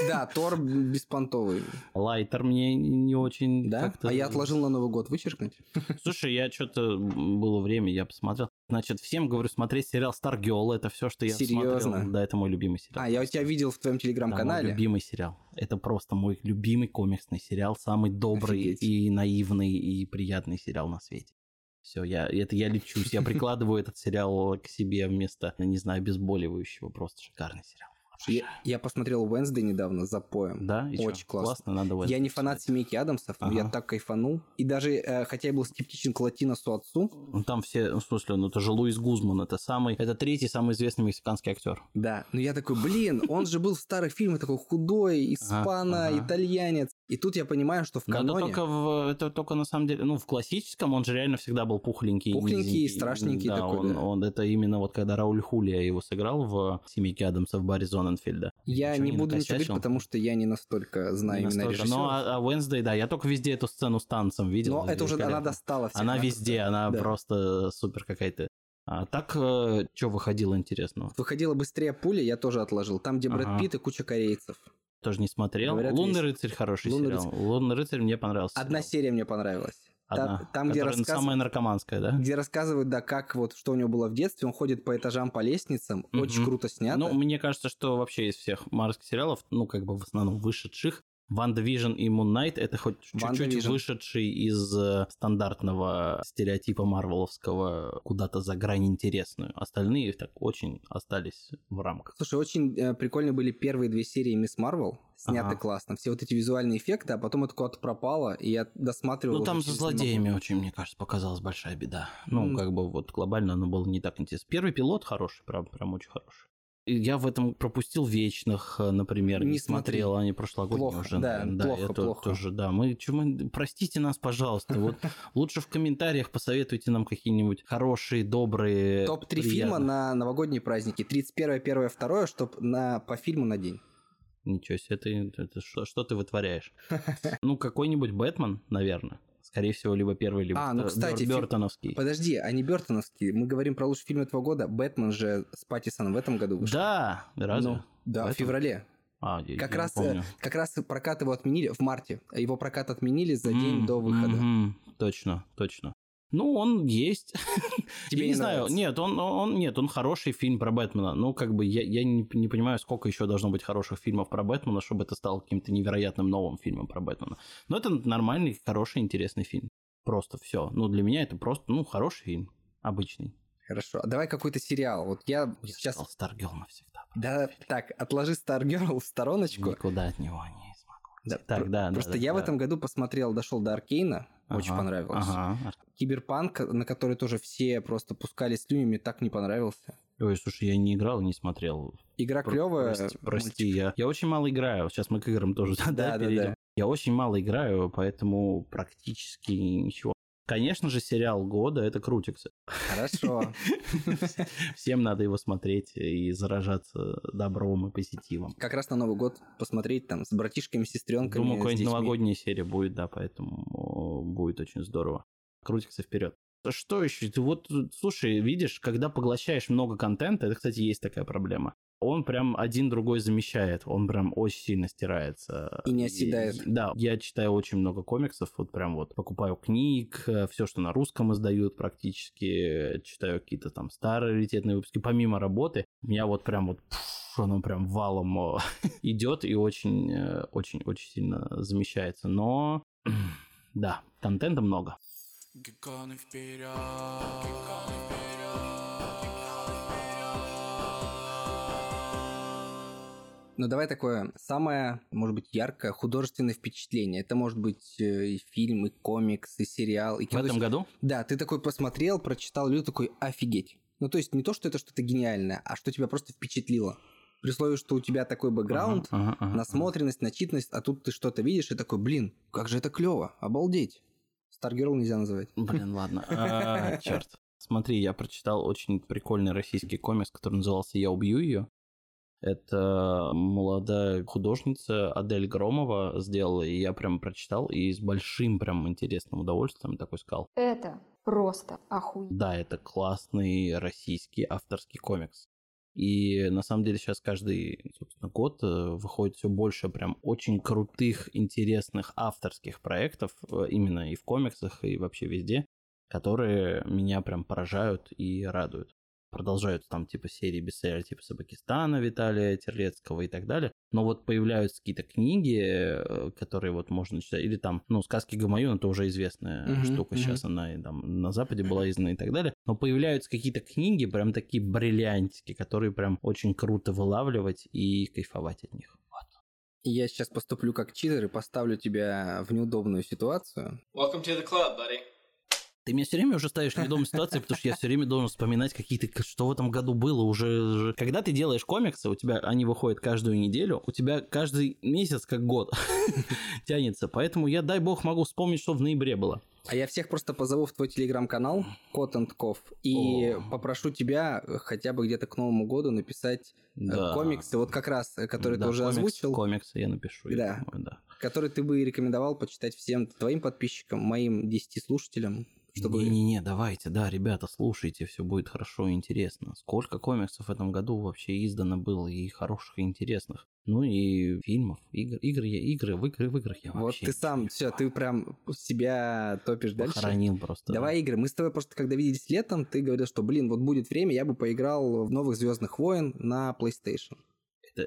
Да, Тор беспонтовый. Лайтер мне не очень Да? А я отложил на Новый год вычеркнуть. Слушай, я что-то было время, я посмотрел. Значит, всем говорю смотреть сериал Stargirl. Это все, что я Серьезно? смотрел. Да, это мой любимый сериал. А, я у тебя видел в твоем Да, мой телеграм-канале. любимый сериал. Это просто мой любимый комиксный сериал, самый добрый Офигеть. и наивный и приятный сериал на свете. Все, я, это я лечусь, я прикладываю этот сериал к себе вместо, не знаю, обезболивающего. Просто шикарный сериал. Я, я посмотрел Wednesday недавно за поем. Да, и чё? Очень классно. надо в Я не фанат семейки Адамсов, но я Ага. так кайфанул. И даже, э, хотя я был скептичен к Латиносу отцу, Ну, там все, ну, в смысле, ну это же Луис Гузман, это самый, это третий самый известный мексиканский актер. да, но я такой, блин, он же был в старых фильмах такой худой, испано, ага. итальянец. И тут я понимаю, что в это каноне... только, в, это только на самом деле, ну, в классическом он же реально всегда был пухленький. Пухленький, низенький. страшненький да, такой, Он, да. он- это именно вот когда Рауль Хулия его сыграл в «Семейке Адамса» в баре Зоненфельда. Я Ничего не не буду ничего говорить, накосячил? потому что я не настолько знаю Не именно режиссера. Ну, а, а Wednesday, да, я только везде эту сцену с танцем видел. Но это уже она достала всех. Она везде, она Да. просто супер какая-то. А так, что выходило интересного? Выходила быстрее пуля, я тоже отложил. Там, где Брэд Ага. Питт и куча корейцев. Тоже не смотрел. Говорят, «Лунный весь- рыцарь» хороший «Лунный сериал. «Лунный рыцарь» мне понравился. Одна сериал. серия мне понравилась. Та- Одна. там, где рассказ- самая наркоманская, да? Где рассказывают, да, как вот, что у него было в детстве. Он ходит по этажам, по лестницам. Очень Мгм. круто снято. Ну, мне кажется, что вообще из всех марвеловских сериалов, ну, как бы в основном вышедших, WandaVision и Moon Knight это хоть чуть-чуть вышедший из э, стандартного стереотипа марвеловского куда-то за грань интересную. Остальные так очень остались в рамках. Слушай, очень э, прикольно были первые две серии Мисс Марвел. Сняты Ага. классно. Все вот эти визуальные эффекты, а потом это куда-то пропало, и я досматривал. Ну, там со злодеями очень, мне кажется, показалась большая беда. Ну, М. как бы вот глобально оно было не так интересно. Первый пилот хороший, прям, прям очень хороший. Я в этом пропустил вечных, э, например, не, Не смотри. смотрел, они прошлогодние Плохо, уже. да, наверное. плохо, я то- плохо. тоже, да. Мы, чё мы, простите нас, пожалуйста. Вот лучше в комментариях посоветуйте нам какие-нибудь хорошие, добрые. Топ-3 фильма на новогодние праздники. 31, 1, 2, чтоб на, по фильму на день. Ничего себе, это, это что, что ты вытворяешь? Ну, какой-нибудь Бэтмен, наверное. Скорее всего, либо первый, либо А, ну, кстати, Бёр- фи- Бёртоновский. Подожди, они Бертоновские. Мы говорим про лучший фильм этого года. Бэтмен же с Паттисоном в этом году вышел. Да, разве? Ну, да, В в феврале. А, я- Как я раз, не э, как раз прокат его отменили в марте. Его прокат отменили за день М, до выхода. мгм, Точно, точно. Ну, он есть. Тебе я не не знаю, нет, он, он, нет, он хороший фильм про Бэтмена. Ну, как бы я, я не, не понимаю, сколько еще должно быть хороших фильмов про Бэтмена, чтобы это стало каким-то невероятным новым фильмом про Бэтмена. Но это нормальный, хороший, интересный фильм. Просто все. Ну, для меня это просто, ну, хороший фильм. Обычный. Хорошо. А давай какой-то сериал. Вот я Я сейчас... Stargirl навсегда. Да, так, отложи Stargirl в стороночку. Никуда от него не. Да, так, про- да, Просто да, я в да. этом году посмотрел, дошел до Аркейна. Очень Ага, понравилось. Ага. Киберпанк, на который тоже все просто пускали слюни, мне так не понравился. Ой, слушай, я не играл, не смотрел. Игра Про- клевая. Прости, прости, я, я очень мало играю. Сейчас мы к играм тоже да, Да, да, перейдем. да. Я очень мало играю, поэтому практически ничего. Конечно же, сериал года это Крутиксы. Хорошо. Всем надо его смотреть и заражаться добром и позитивом. Как раз на Новый год посмотреть там с братишками, сестренками. Думаю, какая-нибудь новогодняя серия будет, да, поэтому о, будет очень здорово. Крутиксы вперед. Что еще? Ты вот, слушай, видишь, когда поглощаешь много контента, это, кстати, есть такая проблема. Он прям один другой замещает, он прям очень сильно стирается. И не оседает. да, я читаю очень много комиксов, вот прям вот покупаю книг, все, что на русском издают практически, читаю какие-то там старые раритетные выпуски, помимо работы, у меня вот прям вот пф, оно прям валом идет и очень, э, очень, очень сильно замещается. Но да, контента много. Гекконы вперед. Ну, давай такое самое, может быть, яркое художественное впечатление. Это может быть э, и фильм, и комикс, и сериал, и В кино. То этом году? Да, ты такой посмотрел, прочитал, люди такой, офигеть. Ну, то есть не то, что это что-то гениальное, а что тебя просто впечатлило. При условии, что у тебя такой бэкграунд, Ага, ага, ага. насмотренность, начитанность, а тут ты что-то видишь и такой, блин, как же это клево, обалдеть. Старгерл нельзя называть. Блин, ладно. А, Черт. Смотри, я прочитал очень прикольный российский комикс, который назывался «Я убью ее». Это молодая художница Адель Громова сделала, и я прям прочитал, и с большим прям интересным удовольствием такой сказал. Это просто охуенно. Да, это классный российский авторский комикс. И на самом деле сейчас каждый, собственно, год э, выходит все больше прям очень крутых, интересных авторских проектов, э, именно и в комиксах, и вообще везде, которые меня прям поражают и радуют продолжаются там типа серии бестселлеров типа Сабакистана Виталия Терлецкого и так далее. Но вот появляются какие-то книги, э, которые вот можно читать, или там, ну, сказки Гамаюна, это уже известная uh-huh, штука, uh-huh. сейчас она и там на Западе была издана и так далее. Но появляются какие-то книги, прям такие бриллиантики, которые прям очень круто вылавливать и кайфовать от них. Вот. Я сейчас поступлю как читер и поставлю тебя в неудобную ситуацию. Welcome to the club, buddy. Ты меня все время уже ставишь в неведомую ситуацию, потому что я все время должен вспоминать какие-то, что в этом году было уже. Когда ты делаешь комиксы, у тебя они выходят каждую неделю, у тебя каждый месяц как год тянется. Поэтому я, дай бог, могу вспомнить, что в ноябре было. А я всех просто позову в твой телеграм-канал Кот Ков и О. попрошу тебя хотя бы где-то к Новому году написать э, да. комиксы, вот как раз, э, которые да, ты уже комикс, озвучил. Комиксы я напишу. Да. Я думаю, да. Который ты бы рекомендовал почитать всем твоим подписчикам, моим 10 слушателям чтобы... Не-не-не, давайте, да, ребята, слушайте, все будет хорошо и интересно. Сколько комиксов в этом году вообще издано было, и хороших, и интересных. Ну и фильмов, игр, игры, игры, в игры, в играх я Вот ты сам, все, ты прям себя топишь дальше. Похоронил просто. Давай да. игры. Мы с тобой просто, когда виделись летом, ты говорил, что, блин, вот будет время, я бы поиграл в новых Звездных войн на PlayStation.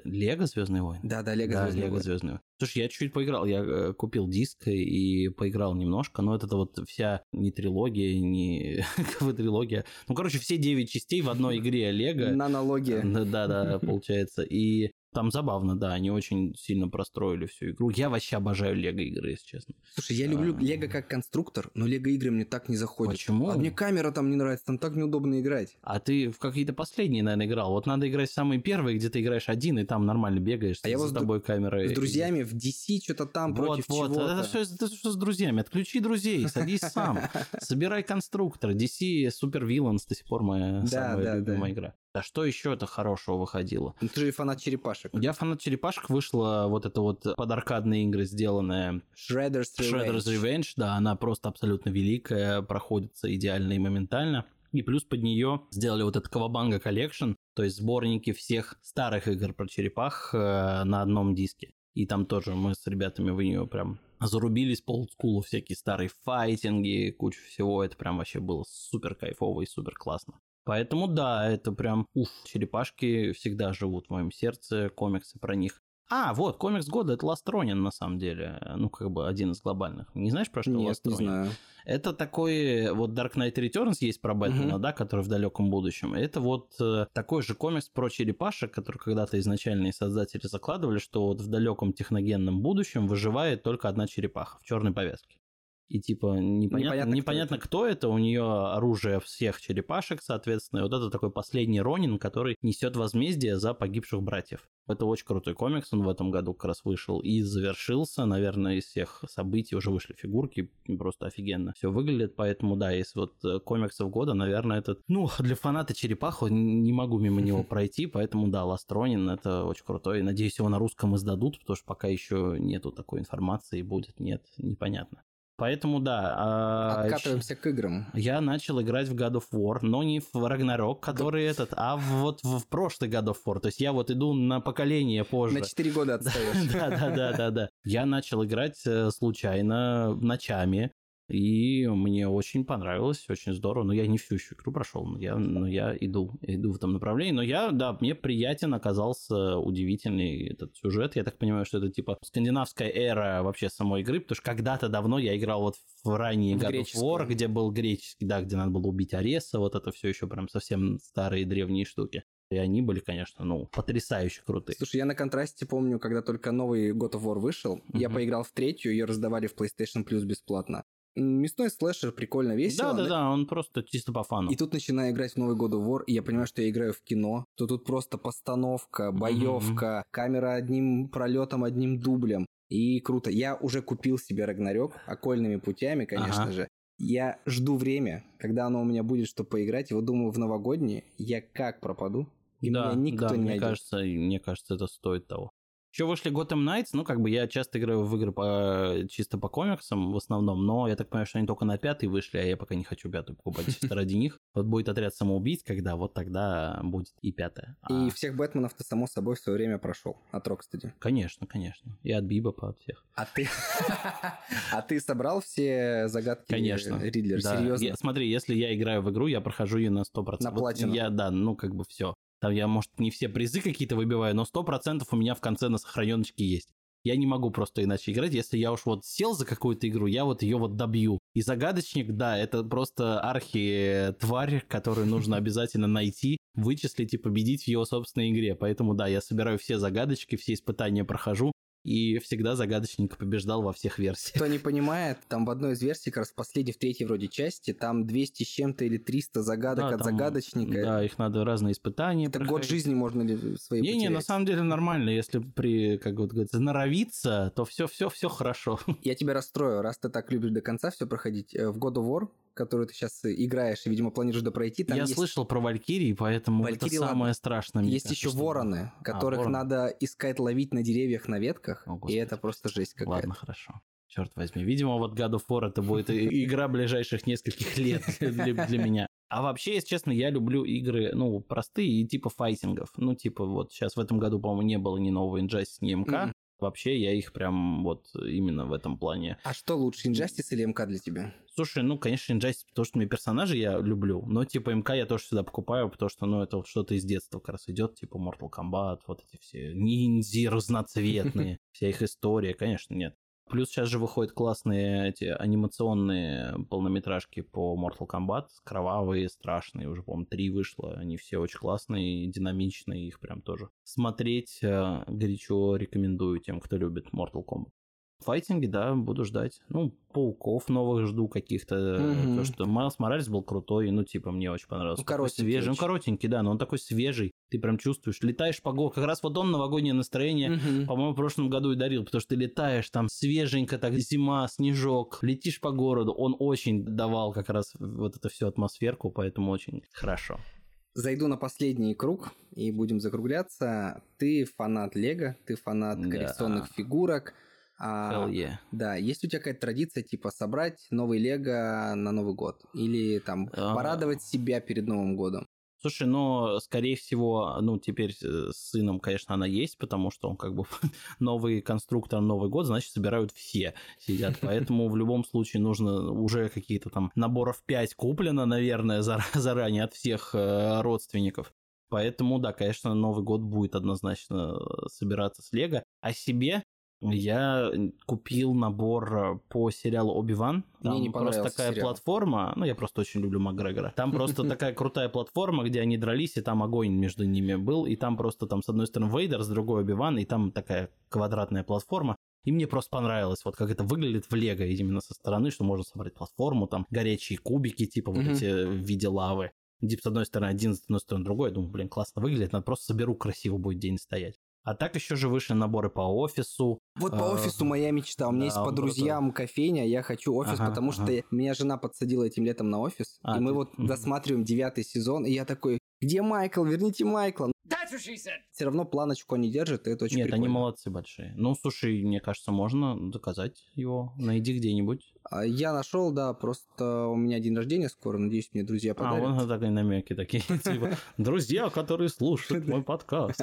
Лего Звездные войны? Да, да, Лего да, Звездные Лего Звездные войны. Слушай, я чуть-чуть поиграл. Я э, купил диск и поиграл немножко, но это вот вся не трилогия, не трилогия. Ну, короче, все девять частей в одной игре Лего. Нанология. Да, да, получается. И там забавно, да, они очень сильно простроили всю игру. Я вообще обожаю Лего игры, если честно. Слушай, я люблю. Лего как конструктор, но Лего игры мне так не заходят. Почему? А мне камера там не нравится, там так неудобно играть. А ты в какие-то последние, наверное, играл. Вот надо играть в самые первые, где ты играешь один, и там нормально бегаешь. А я вот с тобой камерой. С друзьями в DC что-то там вот, против вот. чего-то. Это это что с друзьями? Отключи друзей, садись сам. Собирай конструктор. DC Super Villains до сих пор моя самая любимая игра. А что еще это хорошего выходило? Ну, ты же фанат черепашек. Я фанат черепашек. Вышла вот эта вот под аркадные игры сделанная Shredder's Revenge. Shredder's Revenge, да, она просто абсолютно великая, проходится идеально и моментально. И плюс под нее сделали вот этот Cowabunga Collection, то есть сборники всех старых игр про черепах э, на одном диске. И там тоже мы с ребятами в нее прям зарубились по олдскулу, всякие старые файтинги, куча всего. Это прям вообще было супер кайфово и супер классно. Поэтому да, это прям, уф, черепашки всегда живут в моем сердце, комиксы про них. А, вот, комикс года это Ronin, на самом деле. Ну, как бы один из глобальных. Не знаешь, про что Нет, Ronin? не знаю. Это такой, вот Dark Knight Returns есть про Бэтмена, угу. да, который в далеком будущем. Это вот э, такой же комикс про черепашек, который когда-то изначальные создатели закладывали, что вот в далеком техногенном будущем выживает только одна черепаха в черной повязке и типа непонятно, непонятно, непонятно кто, кто это. У нее оружие всех черепашек, соответственно. И вот это такой последний Ронин, который несет возмездие за погибших братьев. Это очень крутой комикс, он в этом году как раз вышел и завершился, наверное, из всех событий уже вышли фигурки, просто офигенно все выглядит, поэтому да, если вот э, комиксов года, наверное, этот, ну, для фаната черепаху не могу мимо него пройти, поэтому да, Ласт Ронин это очень крутой, надеюсь, его на русском издадут, потому что пока еще нету такой информации, будет, нет, непонятно. Поэтому да. А, Откатываемся к играм. Я начал играть в God of War, но не в Ragnarok, который да. этот, а вот в прошлый God of War. То есть я вот иду на поколение позже. На 4 года отстаешь. Да, да, да, да, да. Я начал играть э, случайно ночами. И мне очень понравилось, очень здорово. Но я не всю еще игру прошел, но я, но я иду, иду в этом направлении. Но я, да, мне приятен оказался удивительный этот сюжет. Я так понимаю, что это типа скандинавская эра вообще самой игры, потому что когда-то давно я играл вот в ранние of War, где был греческий, да, где надо было убить Ареса, вот это все еще прям совсем старые древние штуки. И они были, конечно, ну, потрясающе крутые. Слушай, я на контрасте помню, когда только новый God of War вышел, mm-hmm. я поиграл в третью, ее раздавали в PlayStation Plus бесплатно. Мясной слэшер прикольно весело. Да, да, да, он просто чисто по фану. И тут начинаю играть в новый of War, и я понимаю, что я играю в кино, то тут просто постановка, боевка, mm-hmm. камера одним пролетом, одним дублем. И круто. Я уже купил себе Рагнарёк окольными путями, конечно ага. же. Я жду время, когда оно у меня будет, чтобы поиграть. И вот думаю, в новогодние я как пропаду? И да, меня никто да, не мне найдет. кажется, мне кажется, это стоит того. Еще вышли Gotham Knights, ну, как бы я часто играю в игры по, чисто по комиксам в основном, но я так понимаю, что они только на пятый вышли, а я пока не хочу пятую покупать чисто ради них. Вот будет отряд самоубийц, когда вот тогда будет и пятая. А, И всех Бэтменов ты, само собой, в свое время прошел от Рокстеди. Конечно, конечно. И от Бибопа, от всех. А ты... А ты собрал все загадки Конечно. Ридлера? Да. Серьезно? Смотри, если я играю в игру, я прохожу ее на 100%. На платину. Я, да, ну как бы все. Там я, может, не все призы какие-то выбиваю, но 100% у меня в конце на сохраненочке есть. Я не могу просто иначе играть. Если я уж вот сел за какую-то игру, я вот ее вот добью. И загадочник, да, это просто архи-тварь, которую нужно обязательно найти, вычислить и победить в его собственной игре. Поэтому, да, я собираю все загадочки, все испытания прохожу, и всегда загадочник побеждал во всех версиях. Кто не понимает, там в одной из версий, как раз в последней, в третьей вроде части, там 200 с чем-то или 300 загадок Да, от там, загадочника. Да, их надо разные испытания Это год проходить. жизни можно ли свои Не-не, на потерять? самом деле нормально, если при, как вот говорится, норовиться, то все, все, все хорошо. Я тебя расстрою, раз ты так любишь до конца все проходить. э, В God of War, которую ты сейчас играешь и, видимо, планируешь допройти, там Я есть, слышал про Валькирии, поэтому Валькирии, это ладно. самое страшное. мне есть кажется, еще что- вороны, которых вороны. надо искать, ловить на деревьях, на ветках, О, и это просто жесть какая-то. Ладно, хорошо. Черт возьми. Видимо, вот God of War это будет игра ближайших нескольких лет для, для меня. А вообще, если честно, я люблю игры, ну, простые и типа файтингов. Ну, типа вот сейчас в этом году, по-моему, не было ни нового Injustice, ни МК. Мгм. Вообще, я их прям вот именно в этом плане А что лучше, Injustice или МК для тебя? Слушай, ну, конечно, Injustice, потому что мне персонажи я люблю, но типа МК я тоже всегда покупаю, потому что, ну, это вот что-то из детства как раз идет, типа Mortal Kombat, вот эти все ниндзи разноцветные, вся их история, конечно, нет. Плюс сейчас же выходят классные эти анимационные полнометражки по Mortal Kombat, кровавые, страшные, уже, по-моему, три вышло, они все очень классные, динамичные, их прям тоже смотреть э, горячо рекомендую тем, кто любит Mortal Kombat. Файтинги, да, буду ждать. Ну, пауков новых жду каких-то. Мгм. То, что Майлз Моралес был крутой, ну, типа, мне очень понравился. Ну, коротенький свежий. Ну, очень. коротенький, да, но он такой свежий. Ты прям чувствуешь, летаешь по городу. Как раз вот он новогоднее настроение, Мгм. по-моему, в прошлом году и дарил, потому что ты летаешь, там свеженько, так зима, снежок, летишь по городу. Он очень давал как раз вот эту всю атмосферку, поэтому очень хорошо. Зайду на последний круг и будем закругляться. Ты фанат Лего, ты фанат Да. коллекционных фигурок. А, Hell yeah. Да, есть у тебя какая-то традиция, типа, собрать новый Лего на Новый год? Или там А. порадовать себя перед Новым годом? Слушай, но, скорее всего, ну, теперь э, с сыном, конечно, она есть, потому что он как бы новый конструктор, Новый год, значит, собирают все, сидят. Поэтому в любом случае нужно уже какие-то там наборов 5 куплено, наверное, зар- заранее от всех э, родственников. Поэтому, да, конечно, Новый год будет однозначно э, собираться с Лего. А себе я купил набор э, по сериалу Оби-Ван. Мне Там не просто такая сериал. платформа, ну я просто очень люблю Макгрегора. Там просто такая крутая платформа, где они дрались, и там огонь между ними был, и там просто там с одной стороны Вейдер, с другой Оби-Ван, и там такая квадратная платформа. И мне просто понравилось, вот как это выглядит в Лего именно со стороны, что можно собрать платформу, там горячие кубики, типа вот Мгм. эти в виде лавы. Типа с одной стороны один, с одной стороны другой. Я думаю, блин, классно выглядит, надо просто соберу, красиво будет день стоять. А так еще же вышли наборы по офису. Вот по А, офису моя мечта. У меня да, есть по друзьям кофейня, я хочу офис, Ага, потому ага. что меня жена подсадила этим летом на офис, А, и мы ты- вот мгм. досматриваем девятый сезон, и я такой, где Майкл? Верните Майкла. Все равно планочку они держат, и это очень Нет, прикольно. они молодцы большие. Ну, слушай, мне кажется, можно доказать его. Найди где-нибудь. А Я нашел, да, просто у меня день рождения скоро, надеюсь, мне друзья А, подарят. вон такие намеки такие. Типа, друзья, которые слушают мой подкаст,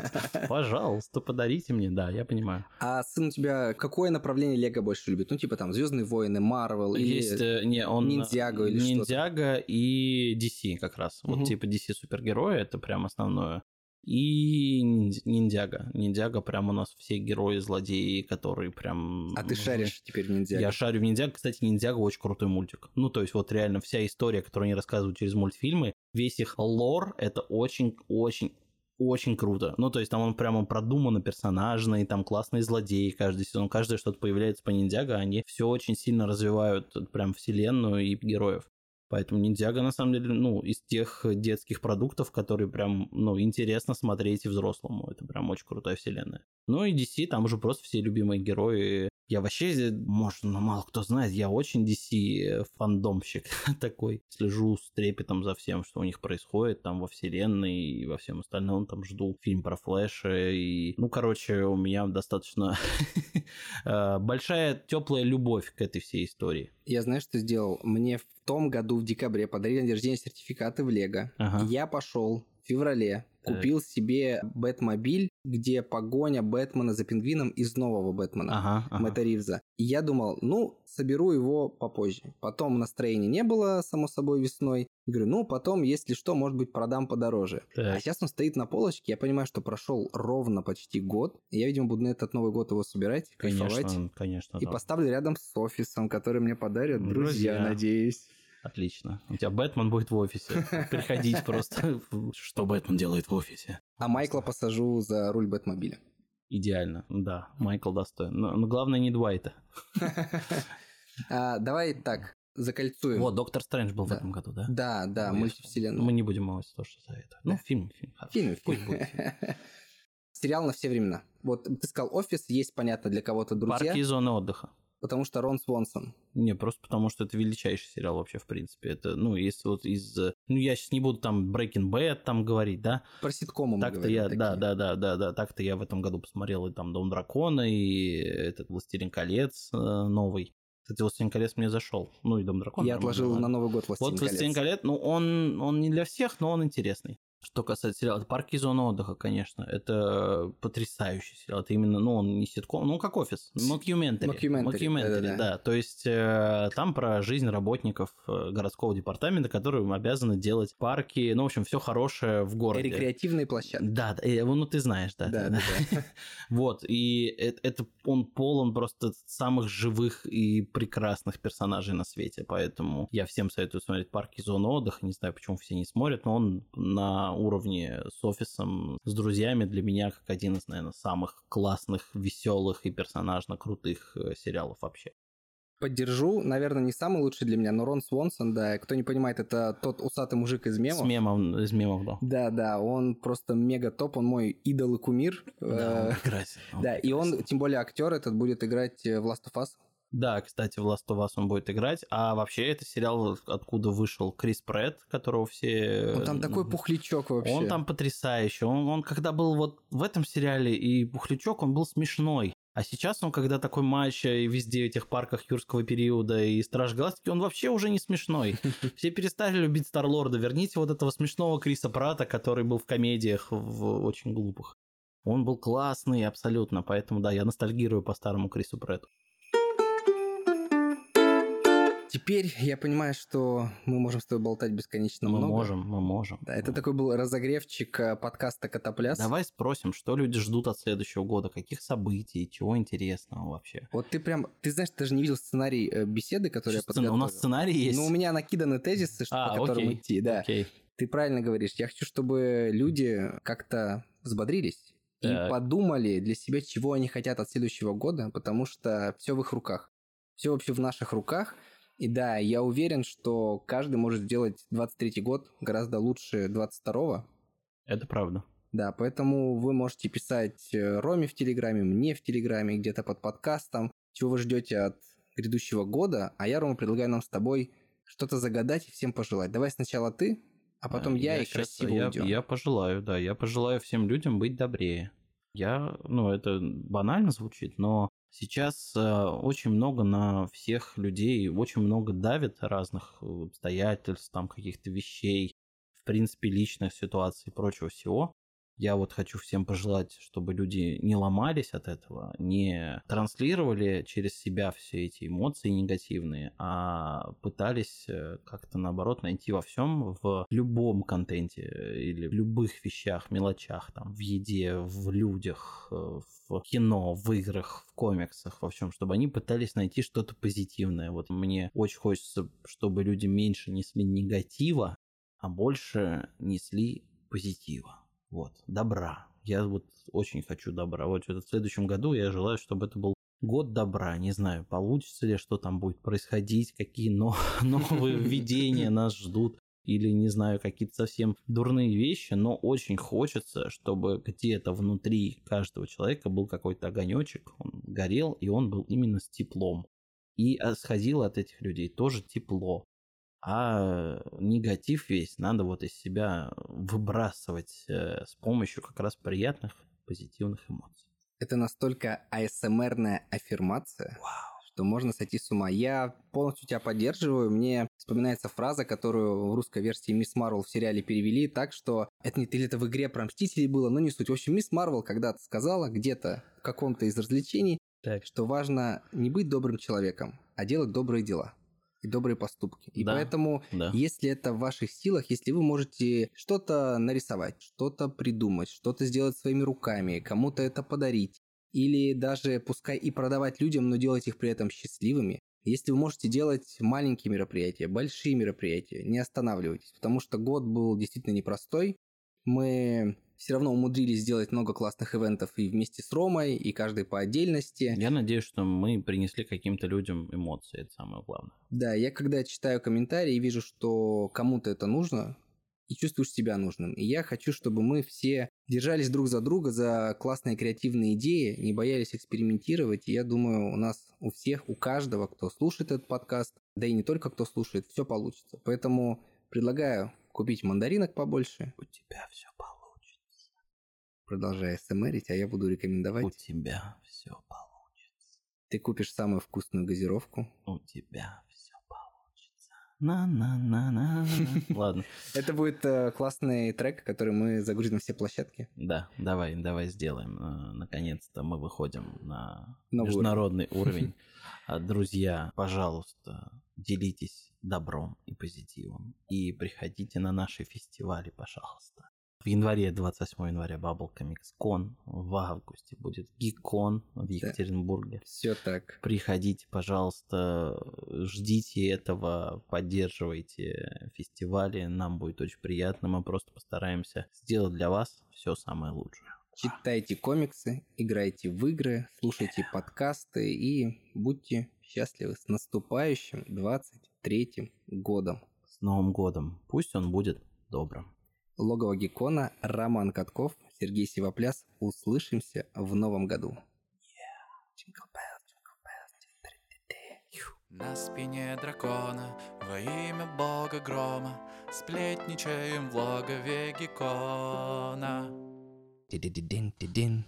пожалуйста, подарите мне. Да, я понимаю. А сын у тебя какое направление Лего больше любит? Ну, типа там Звездные войны, Марвел или... Э, не, он... Ниндзяго или что-то? Ниндзяго и DC как раз. Вот типа DC супергерои, это прям основное. И ниндзя- ниндзяго. Ниндзяго прям у нас все герои, злодеи, которые прям... А ты шаришь теперь в ниндзя? Я шарю в Ниндзяго. Кстати, Ниндзяго очень крутой мультик. Ну, то есть, вот реально вся история, которую они рассказывают через мультфильмы, весь их лор, это очень-очень очень круто. Ну, то есть там он прямо продуманно персонажный, там классные злодеи каждый сезон, каждое что-то появляется по Ниндзяго, они все очень сильно развивают прям вселенную и героев. Поэтому Ниндзяго, на самом деле, ну, из тех детских продуктов, которые прям, ну, интересно смотреть и взрослому. Это прям очень крутая вселенная. Ну и DC, там уже просто все любимые герои. Я вообще, может, ну, мало кто знает, я очень DC фандомщик такой. Слежу с трепетом за всем, что у них происходит там во вселенной и во всем остальном. Там жду фильм про Флэша. И, ну, короче, у меня достаточно э, большая теплая любовь к этой всей истории. Я знаю, что сделал. Мне в том году, в декабре, подарили на день рождения сертификаты в Лего. Ага. Я пошел феврале, купил себе Бэтмобиль, где погоня Бэтмена за пингвином из нового Бэтмена. Ага, ага. Мэтта Ривза. И я думал, ну, соберу его попозже. Потом настроения не было, само собой, весной. Говорю, ну, потом, если что, может быть, продам подороже. Так. А сейчас он стоит на полочке, я понимаю, что прошел ровно почти год. И я, видимо, буду на этот Новый год его собирать, кайфовать. Конечно, конечно. И да. поставлю рядом с офисом, который мне подарят друзья, Друзья. надеюсь. Отлично. У тебя Бэтмен будет в офисе. Приходить просто. Что Бэтмен делает в офисе? А Майкла посажу за руль Бэтмобиля. Идеально. Да, Майкл достоин. Но, но главное не Дуайта. А, давай так, закольцуем. Вот, Доктор Стрэндж был в этом году, да? Да, да, мультивселенная. Мы не будем его тоже за это. Ну, фильм, фильм. хороший. Фильм, Пусть будет фильм. Сериал на все времена. Вот ты сказал офис, есть, понятно, для кого-то друзья, Парки и зоны отдыха. Потому что Рон Свонсон. Не, просто потому что это величайший сериал вообще, в принципе. Это, ну, если вот из... э, Ну, я сейчас не буду там Breaking Bad там говорить, да? Про ситкомы мы Так-то я, такие. да, да, да, да, да, так-то я в этом году посмотрел и там Дом Дракона, и этот Властелин колец э, новый. Кстати, Властелин колец мне зашел. Ну и Дом Дракона. Я отложил на Новый год «Властелин Вот Властелин колец». колец, ну он, он не для всех, но он интересный. Что касается сериала, парки и зоны отдыха, конечно. Это потрясающий сериал. Это именно, ну, он не ситком, ну, как офис. Mockumentary. Mockumentary, да-да-да. да. То есть э, там про жизнь работников э, городского департамента, которые обязаны делать парки, ну, в общем, все хорошее в городе. Рекреативные площадки. Да, да, э, ну ты знаешь, да. Да, да, да. Вот, и э- это он полон просто самых живых и прекрасных персонажей на свете, поэтому я всем советую смотреть парки зоны отдыха, не знаю, почему все не смотрят, но он на уровне с офисом, с друзьями для меня как один из, наверное, самых классных, веселых и персонажно крутых э, сериалов вообще. Поддержу, наверное, не самый лучший для меня, но Рон Свонсон, да, кто не понимает, это тот усатый мужик из мемов. С мемом, из мемов, да. Да, да, он просто мега топ, он мой идол и кумир. Да, Э, он прекрасен. он Да, и он, прекрасен. тем более актер этот, будет играть э, в Last of Us. Да, кстати, в Last of Us он будет играть. А вообще это сериал, откуда вышел Крис Претт, которого все... Он там такой пухлячок вообще. Он там потрясающий. Он, он когда был вот в этом сериале и Пухлячок, он был смешной. А сейчас он, когда такой матч и везде в этих парках юрского периода и Страж Галактики, он вообще уже не смешной. Все перестали любить Старлорда. Верните вот этого смешного Криса Прата, который был в комедиях в очень глупых. Он был классный абсолютно, поэтому да, я ностальгирую по старому Крису Претту. Теперь я понимаю, что мы можем с тобой болтать бесконечно Мы много. можем, мы можем. Да, это такой был разогревчик э, подкаста Котопляс. Давай спросим, что люди ждут от следующего года, каких событий, чего интересного вообще. Вот ты прям, ты знаешь, ты даже не видел сценарий э, беседы, который я Что, сцен- подготовил. У нас сценарий есть. Ну, у меня накиданы тезисы, А, по которым окей, идти, да. Окей. Ты правильно говоришь. Я хочу, чтобы люди как-то взбодрились и Так. подумали для себя, чего они хотят от следующего года, потому что все в их руках. Все вообще в наших руках. И да, я уверен, что каждый может сделать 23 год гораздо лучше 22-го. Это правда. Да, поэтому вы можете писать э, Роме в Телеграме, мне в Телеграме, где-то под подкастом, чего вы ждете от грядущего года, а я, Рома, предлагаю нам с тобой что-то загадать и всем пожелать. Давай сначала ты, а потом Э, я, и щас- красиво я, уйдем. я пожелаю, да, я пожелаю всем людям быть добрее. Я, ну, это банально звучит, но сейчас э, очень много на всех людей, очень много давит разных э, обстоятельств, там каких-то вещей, в принципе, личных ситуаций и прочего всего. Я вот хочу всем пожелать, чтобы люди не ломались от этого, не транслировали через себя все эти эмоции негативные, а пытались э, как-то наоборот найти во всем, в любом контенте э, или в любых вещах, мелочах, там, в еде, в людях, э, в кино, в играх, в комиксах, во всем, чтобы они пытались найти что-то позитивное. Вот мне очень хочется, чтобы люди меньше несли негатива, а больше несли позитива. Вот, добра. Я вот очень хочу добра. Вот в следующем году я желаю, чтобы это был год добра. Не знаю, получится ли, что там будет происходить, какие но- новые введения нас ждут. или, не знаю, какие-то совсем дурные вещи, но очень хочется, чтобы где-то внутри каждого человека был какой-то огонечек, он горел, и он был именно с теплом. И сходило от этих людей тоже тепло. А негатив весь надо вот из себя выбрасывать э, с помощью как раз приятных, позитивных эмоций. Это настолько АСМРная аффирмация, Вау. что можно сойти с ума. Я полностью тебя поддерживаю. Мне вспоминается фраза, которую в русской версии Мисс Марвел в сериале перевели так, что это не или это в игре про Мстителей было, но не суть. В общем, Мисс Марвел когда-то сказала где-то в каком-то из развлечений, Так. что важно не быть добрым человеком, а делать добрые дела и добрые поступки. И Да. поэтому, Да. если это в ваших силах, если вы можете что-то нарисовать, что-то придумать, что-то сделать своими руками, кому-то это подарить, или даже пускай и продавать людям, но делать их при этом счастливыми, если вы можете делать маленькие мероприятия, большие мероприятия, не останавливайтесь, потому что год был действительно непростой. Мы все равно умудрились сделать много классных ивентов и вместе с Ромой, и каждый по отдельности. Я надеюсь, что мы принесли каким-то людям эмоции, это самое главное. Да, я когда читаю комментарии и вижу, что кому-то это нужно, и чувствуешь себя нужным. И я хочу, чтобы мы все держались друг за друга за классные креативные идеи, не боялись экспериментировать. И я думаю, у нас у всех, у каждого, кто слушает этот подкаст, да и не только кто слушает, все получится. Поэтому предлагаю купить мандаринок побольше, У тебя все продолжая смрить, а я буду рекомендовать. У тебя все получится. Ты купишь самую вкусную газировку. У тебя все получится. На-на-на-на. Ладно. Это будет э, классный трек, который мы загрузим все площадки. Да, давай, давай сделаем. Э, Наконец-то мы выходим на международный уровень. А, Друзья, пожалуйста, делитесь добром и позитивом. И приходите на наши фестивали, пожалуйста. В январе, 28 января, Bubble Comics Con. В августе будет Гикон в Екатеринбурге. Все так. Приходите, пожалуйста, ждите этого, поддерживайте фестивали, нам будет очень приятно, мы просто постараемся сделать для вас все самое лучшее. Читайте комиксы, играйте в игры, слушайте подкасты и будьте счастливы с наступающим 23 годом. С Новым годом! Пусть он будет добрым. Логово Геккона, Роман Катков, Сергей Сивопляс. Услышимся в новом году. На спине дракона во имя бога грома Сплетничаем в логове Ти-ди-ди-дин-ти-дин.